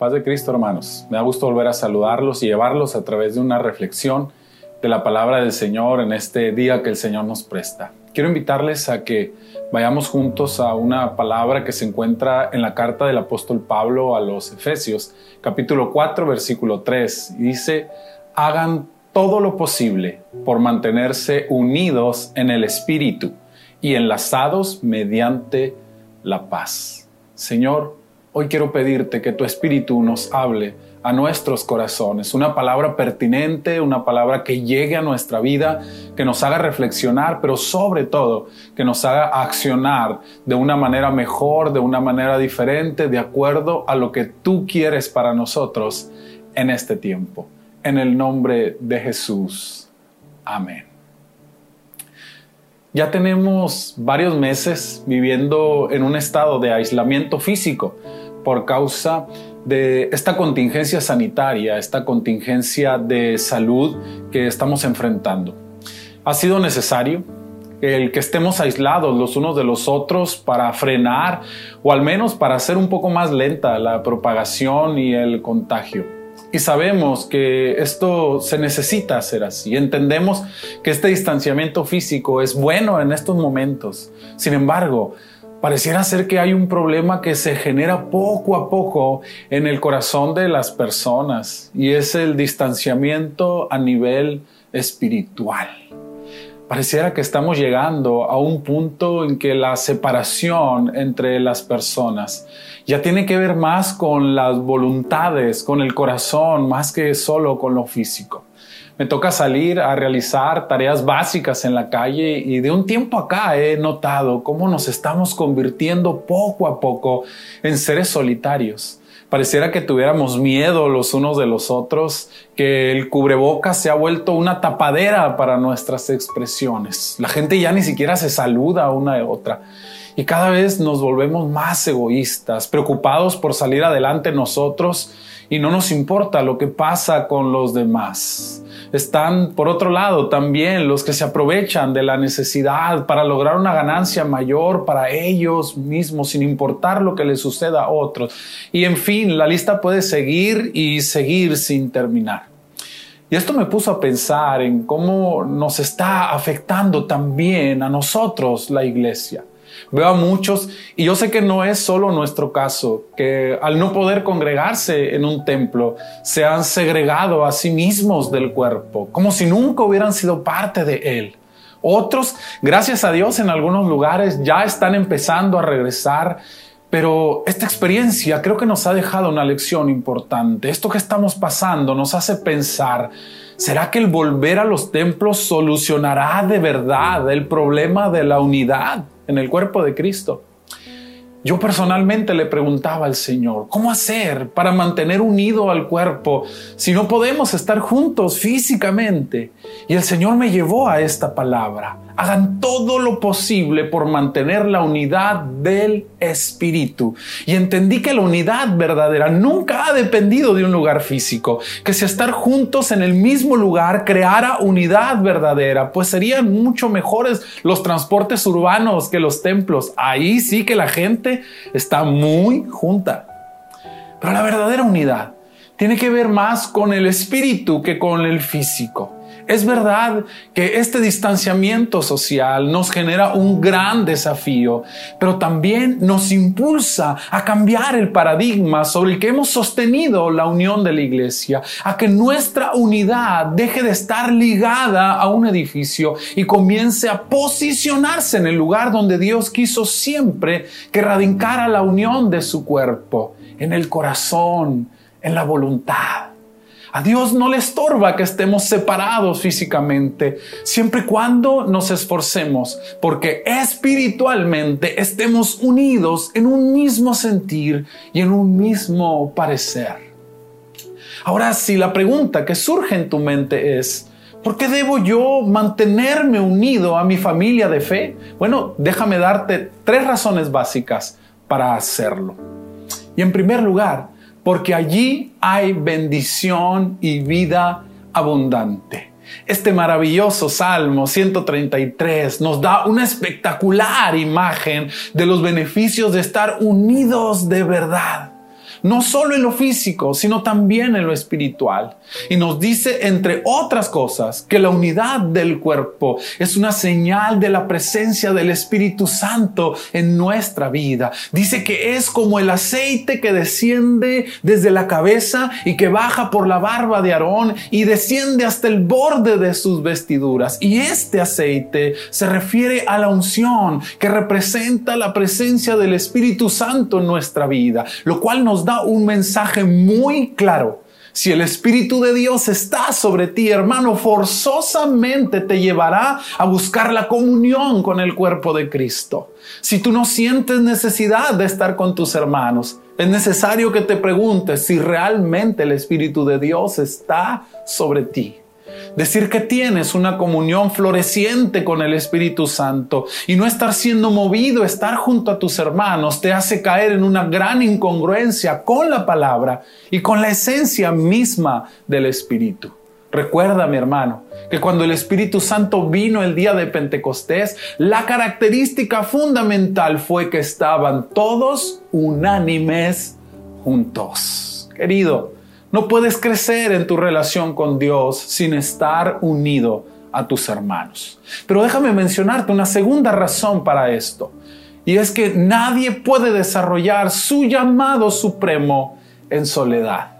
Paz de Cristo, hermanos. Me da gusto volver a saludarlos y llevarlos a través de una reflexión de la palabra del Señor en este día que el Señor nos presta. Quiero invitarles a que vayamos juntos a una palabra que se encuentra en la carta del apóstol Pablo a los Efesios, capítulo 4, versículo 3. Y dice, hagan todo lo posible por mantenerse unidos en el Espíritu y enlazados mediante la paz. Señor, Hoy quiero pedirte que tu Espíritu nos hable a nuestros corazones, una palabra pertinente, una palabra que llegue a nuestra vida, que nos haga reflexionar, pero sobre todo que nos haga accionar de una manera mejor, de una manera diferente, de acuerdo a lo que tú quieres para nosotros en este tiempo. En el nombre de Jesús. Amén. Ya tenemos varios meses viviendo en un estado de aislamiento físico por causa de esta contingencia sanitaria, esta contingencia de salud que estamos enfrentando. Ha sido necesario el que estemos aislados los unos de los otros para frenar o al menos para hacer un poco más lenta la propagación y el contagio. Y sabemos que esto se necesita hacer así. Entendemos que este distanciamiento físico es bueno en estos momentos. Sin embargo, pareciera ser que hay un problema que se genera poco a poco en el corazón de las personas y es el distanciamiento a nivel espiritual. Pareciera que estamos llegando a un punto en que la separación entre las personas ya tiene que ver más con las voluntades, con el corazón, más que solo con lo físico. Me toca salir a realizar tareas básicas en la calle y de un tiempo acá he notado cómo nos estamos convirtiendo poco a poco en seres solitarios pareciera que tuviéramos miedo los unos de los otros, que el cubrebocas se ha vuelto una tapadera para nuestras expresiones. La gente ya ni siquiera se saluda una de otra. Y cada vez nos volvemos más egoístas, preocupados por salir adelante nosotros y no nos importa lo que pasa con los demás. Están, por otro lado, también los que se aprovechan de la necesidad para lograr una ganancia mayor para ellos mismos, sin importar lo que les suceda a otros. Y en fin, la lista puede seguir y seguir sin terminar. Y esto me puso a pensar en cómo nos está afectando también a nosotros la iglesia. Veo a muchos, y yo sé que no es solo nuestro caso, que al no poder congregarse en un templo, se han segregado a sí mismos del cuerpo, como si nunca hubieran sido parte de él. Otros, gracias a Dios, en algunos lugares ya están empezando a regresar, pero esta experiencia creo que nos ha dejado una lección importante. Esto que estamos pasando nos hace pensar, ¿será que el volver a los templos solucionará de verdad el problema de la unidad? En el cuerpo de Cristo. Yo personalmente le preguntaba al Señor, ¿cómo hacer para mantener unido al cuerpo si no podemos estar juntos físicamente? Y el Señor me llevó a esta palabra. Hagan todo lo posible por mantener la unidad del Espíritu. Y entendí que la unidad verdadera nunca ha dependido de un lugar físico, que si estar juntos en el mismo lugar creara unidad verdadera, pues serían mucho mejores los transportes urbanos que los templos. Ahí sí que la gente está muy junta. Pero la verdadera unidad tiene que ver más con el espíritu que con el físico. Es verdad que este distanciamiento social nos genera un gran desafío, pero también nos impulsa a cambiar el paradigma sobre el que hemos sostenido la unión de la iglesia, a que nuestra unidad deje de estar ligada a un edificio y comience a posicionarse en el lugar donde Dios quiso siempre que radicara la unión de su cuerpo, en el corazón, en la voluntad. A Dios no le estorba que estemos separados físicamente, siempre y cuando nos esforcemos, porque espiritualmente estemos unidos en un mismo sentir y en un mismo parecer. Ahora, si la pregunta que surge en tu mente es, ¿por qué debo yo mantenerme unido a mi familia de fe? Bueno, déjame darte tres razones básicas para hacerlo. Y en primer lugar, porque allí hay bendición y vida abundante. Este maravilloso Salmo 133 nos da una espectacular imagen de los beneficios de estar unidos de verdad. No solo en lo físico, sino también en lo espiritual. Y nos dice, entre otras cosas, que la unidad del cuerpo es una señal de la presencia del Espíritu Santo en nuestra vida. Dice que es como el aceite que desciende desde la cabeza y que baja por la barba de Aarón y desciende hasta el borde de sus vestiduras. Y este aceite se refiere a la unción que representa la presencia del Espíritu Santo en nuestra vida, lo cual nos da un mensaje muy claro. Si el Espíritu de Dios está sobre ti, hermano, forzosamente te llevará a buscar la comunión con el cuerpo de Cristo. Si tú no sientes necesidad de estar con tus hermanos, es necesario que te preguntes si realmente el Espíritu de Dios está sobre ti. Decir que tienes una comunión floreciente con el Espíritu Santo y no estar siendo movido, estar junto a tus hermanos, te hace caer en una gran incongruencia con la palabra y con la esencia misma del Espíritu. Recuerda, mi hermano, que cuando el Espíritu Santo vino el día de Pentecostés, la característica fundamental fue que estaban todos unánimes juntos. Querido, no puedes crecer en tu relación con Dios sin estar unido a tus hermanos. Pero déjame mencionarte una segunda razón para esto. Y es que nadie puede desarrollar su llamado supremo en soledad.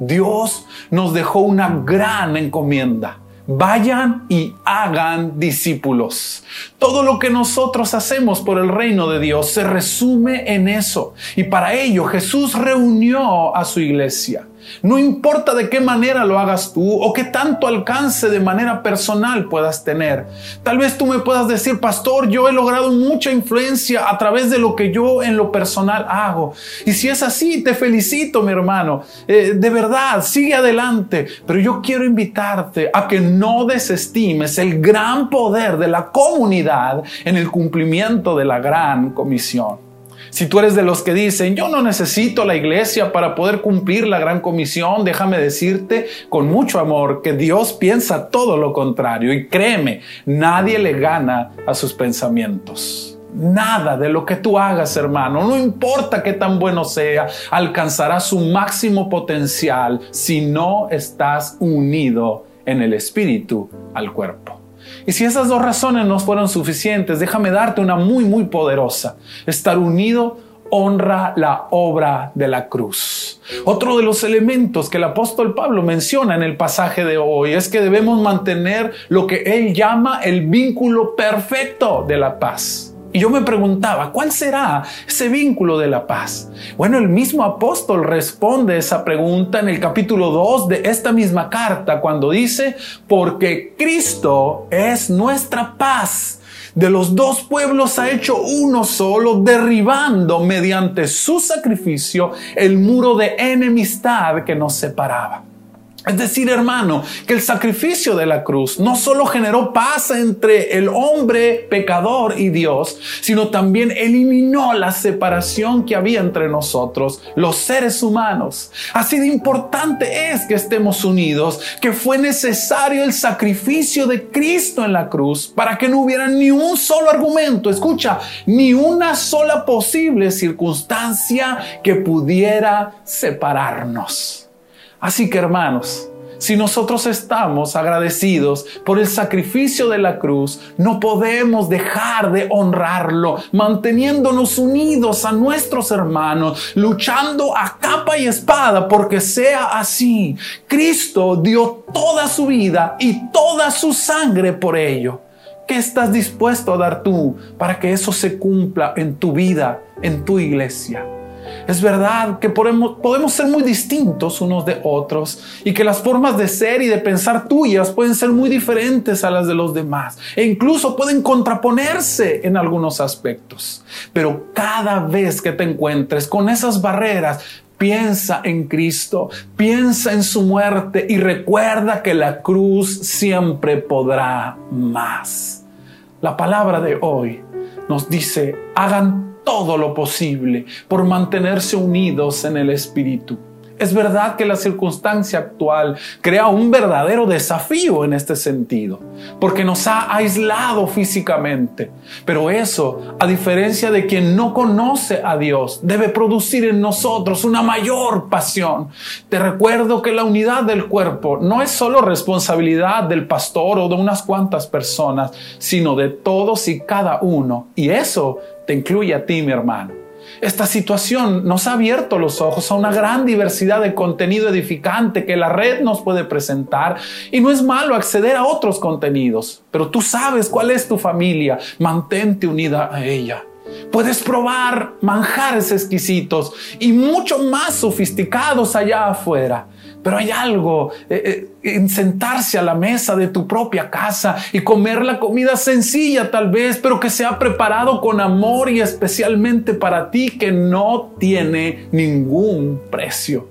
Dios nos dejó una gran encomienda. Vayan y hagan discípulos. Todo lo que nosotros hacemos por el reino de Dios se resume en eso. Y para ello Jesús reunió a su iglesia. No importa de qué manera lo hagas tú o qué tanto alcance de manera personal puedas tener. Tal vez tú me puedas decir, pastor, yo he logrado mucha influencia a través de lo que yo en lo personal hago. Y si es así, te felicito, mi hermano. Eh, de verdad, sigue adelante. Pero yo quiero invitarte a que no desestimes el gran poder de la comunidad en el cumplimiento de la gran comisión. Si tú eres de los que dicen, yo no necesito la iglesia para poder cumplir la gran comisión, déjame decirte con mucho amor que Dios piensa todo lo contrario y créeme, nadie le gana a sus pensamientos. Nada de lo que tú hagas, hermano, no importa qué tan bueno sea, alcanzará su máximo potencial si no estás unido en el espíritu al cuerpo. Y si esas dos razones no fueron suficientes, déjame darte una muy, muy poderosa. Estar unido honra la obra de la cruz. Otro de los elementos que el apóstol Pablo menciona en el pasaje de hoy es que debemos mantener lo que él llama el vínculo perfecto de la paz. Y yo me preguntaba, ¿cuál será ese vínculo de la paz? Bueno, el mismo apóstol responde esa pregunta en el capítulo 2 de esta misma carta cuando dice, porque Cristo es nuestra paz. De los dos pueblos ha hecho uno solo, derribando mediante su sacrificio el muro de enemistad que nos separaba. Es decir, hermano, que el sacrificio de la cruz no solo generó paz entre el hombre pecador y Dios, sino también eliminó la separación que había entre nosotros, los seres humanos. Así de importante es que estemos unidos, que fue necesario el sacrificio de Cristo en la cruz para que no hubiera ni un solo argumento, escucha, ni una sola posible circunstancia que pudiera separarnos. Así que hermanos, si nosotros estamos agradecidos por el sacrificio de la cruz, no podemos dejar de honrarlo, manteniéndonos unidos a nuestros hermanos, luchando a capa y espada porque sea así. Cristo dio toda su vida y toda su sangre por ello. ¿Qué estás dispuesto a dar tú para que eso se cumpla en tu vida, en tu iglesia? Es verdad que podemos, ser muy distintos unos de otros y que las formas de ser y de pensar tuyas pueden ser muy diferentes a las de los demás e incluso pueden contraponerse en algunos aspectos. Pero cada vez que te encuentres con esas barreras, piensa en Cristo, piensa en su muerte y recuerda que la cruz siempre podrá más. La palabra de hoy nos dice, hagan todo lo posible por mantenerse unidos en el Espíritu. Es verdad que la circunstancia actual crea un verdadero desafío en este sentido, porque nos ha aislado físicamente. Pero eso, a diferencia de quien no conoce a Dios, debe producir en nosotros una mayor pasión. Te recuerdo que la unidad del cuerpo no es solo responsabilidad del pastor o de unas cuantas personas, sino de todos y cada uno. Y eso te incluye a ti, mi hermano. Esta situación nos ha abierto los ojos a una gran diversidad de contenido edificante que la red nos puede presentar y no es malo acceder a otros contenidos, pero tú sabes cuál es tu familia, mantente unida a ella. Puedes probar manjares exquisitos y mucho más sofisticados allá afuera. Pero hay algo eh, eh, en sentarse a la mesa de tu propia casa y comer la comida sencilla tal vez, pero que se ha preparado con amor y especialmente para ti que no tiene ningún precio.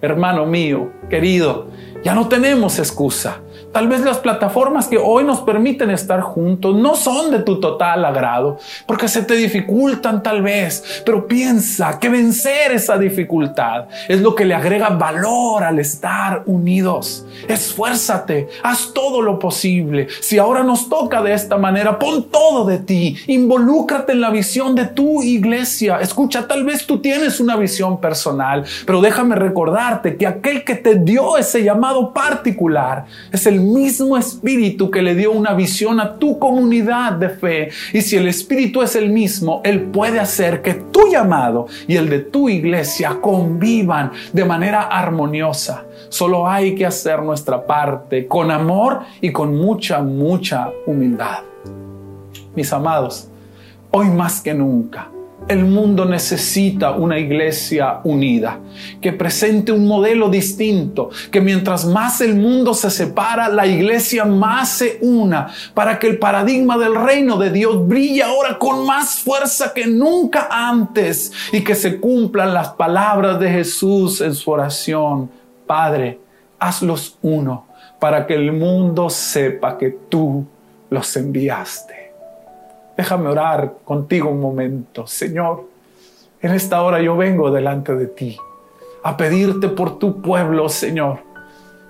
Hermano mío, querido, ya no tenemos excusa. Tal vez las plataformas que hoy nos permiten estar juntos no son de tu total agrado, porque se te dificultan tal vez, pero piensa que vencer esa dificultad es lo que le agrega valor al estar unidos. Esfuérzate, haz todo lo posible. Si ahora nos toca de esta manera, pon todo de ti, involúcrate en la visión de tu iglesia. Escucha, tal vez tú tienes una visión personal, pero déjame recordarte que aquel que te dio ese llamado particular es el mismo Espíritu que le dio una visión a tu comunidad de fe. Y si el Espíritu es el mismo, Él puede hacer que tu llamado y el de tu iglesia convivan de manera armoniosa. Solo hay que hacer nuestra parte con amor y con mucha, mucha humildad. Mis amados, hoy más que nunca, el mundo necesita una iglesia unida, que presente un modelo distinto, que mientras más el mundo se separa, la iglesia más se una, para que el paradigma del reino de Dios brille ahora con más fuerza que nunca antes y que se cumplan las palabras de Jesús en su oración. Padre, hazlos uno para que el mundo sepa que tú los enviaste. Déjame orar contigo un momento. Señor, en esta hora yo vengo delante de ti a pedirte por tu pueblo, Señor,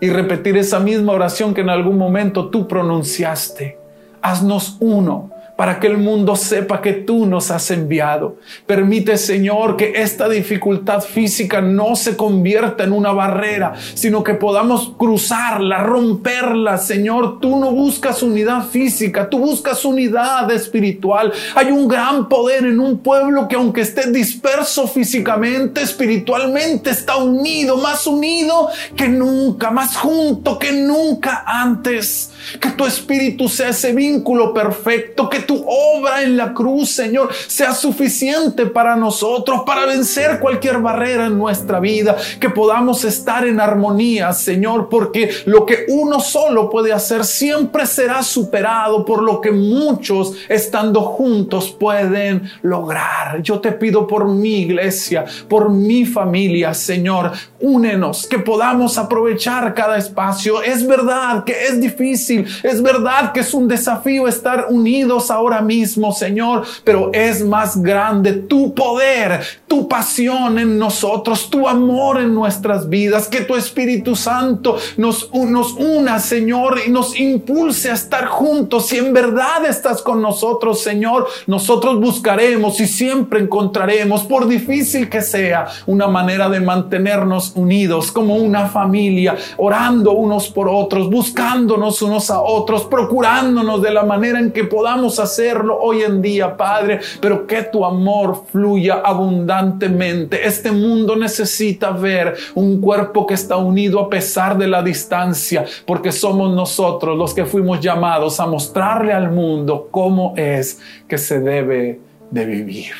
y repetir esa misma oración que en algún momento tú pronunciaste. Haznos uno para que el mundo sepa que tú nos has enviado. Permite, Señor, que esta dificultad física no se convierta en una barrera, sino que podamos cruzarla, romperla. Señor, tú no buscas unidad física, tú buscas unidad espiritual. Hay un gran poder en un pueblo que aunque esté disperso físicamente, espiritualmente está unido, más unido que nunca, más junto que nunca antes. Que tu espíritu sea ese vínculo perfecto, que tu obra en la cruz, Señor, sea suficiente para nosotros, para vencer cualquier barrera en nuestra vida, que podamos estar en armonía, Señor, porque lo que uno solo puede hacer siempre será superado por lo que muchos estando juntos pueden lograr. Yo te pido por mi iglesia, por mi familia, Señor, únenos, que podamos aprovechar cada espacio. Es verdad que es difícil es verdad que es un desafío estar unidos ahora mismo, Señor, pero es más grande tu poder, tu pasión en nosotros, tu amor en nuestras vidas, que tu Espíritu Santo nos, nos una, Señor, y nos impulse a estar juntos. Si en verdad estás con nosotros, Señor, nosotros buscaremos y siempre encontraremos, por difícil que sea, una manera de mantenernos unidos como una familia, orando unos por otros, buscándonos a otros, procurándonos de la manera en que podamos hacerlo hoy en día, Padre, pero que tu amor fluya abundantemente. Este mundo necesita ver un cuerpo que está unido a pesar de la distancia, porque somos nosotros los que fuimos llamados a mostrarle al mundo cómo es que se debe de vivir.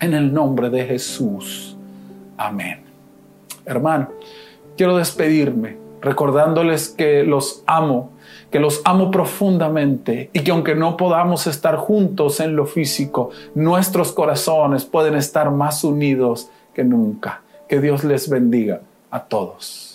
En el nombre de Jesús. Amén. Hermano, quiero despedirme recordándoles que los amo que los amo profundamente y que aunque no podamos estar juntos en lo físico, nuestros corazones pueden estar más unidos que nunca. Que Dios les bendiga a todos.